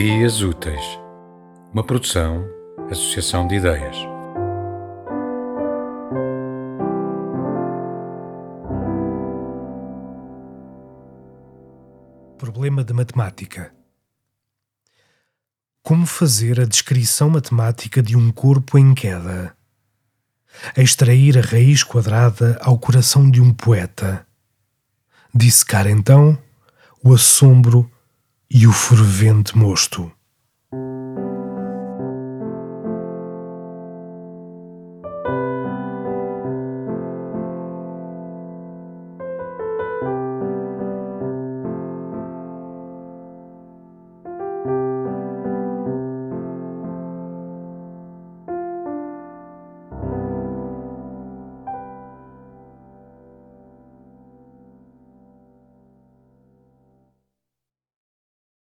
Ideias Úteis, uma produção, associação de ideias. Problema de matemática. Como fazer a descrição matemática de um corpo em queda? Extrair a raiz quadrada ao coração de um poeta. Dissecar então o assombro e o fervente mosto.